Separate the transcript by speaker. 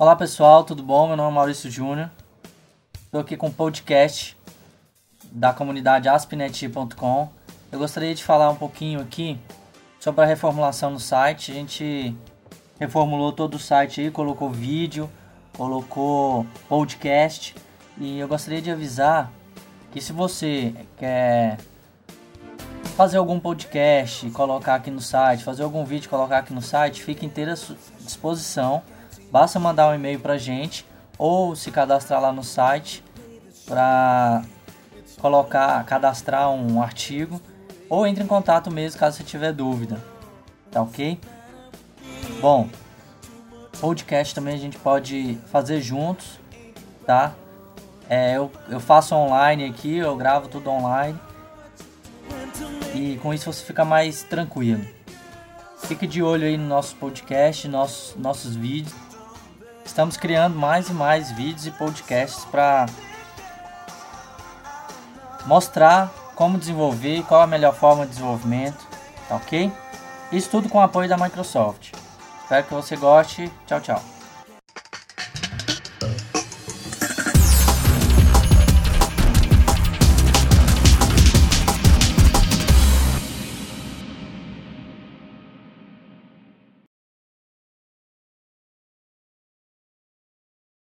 Speaker 1: Olá pessoal, tudo bom? Meu nome é Maurício Júnior. Estou aqui com o podcast da comunidade aspinet.com. Eu gostaria de falar um pouquinho aqui sobre a reformulação no site. A gente reformulou todo o site aí, colocou vídeo, colocou podcast e eu gostaria de avisar que se você quer fazer algum podcast, colocar aqui no site, fazer algum vídeo, colocar aqui no site, fique inteira à disposição. Basta mandar um e-mail pra gente ou se cadastrar lá no site para colocar, cadastrar um artigo ou entre em contato mesmo caso você tiver dúvida. Tá ok? Bom, podcast também a gente pode fazer juntos, tá? É, eu, eu faço online aqui, eu gravo tudo online. E com isso você fica mais tranquilo. Fique de olho aí no nosso podcast, nossos, nossos vídeos. Estamos criando mais e mais vídeos e podcasts para mostrar como desenvolver qual a melhor forma de desenvolvimento, tá ok? Isso tudo com o apoio da Microsoft. Espero que você goste. Tchau, tchau.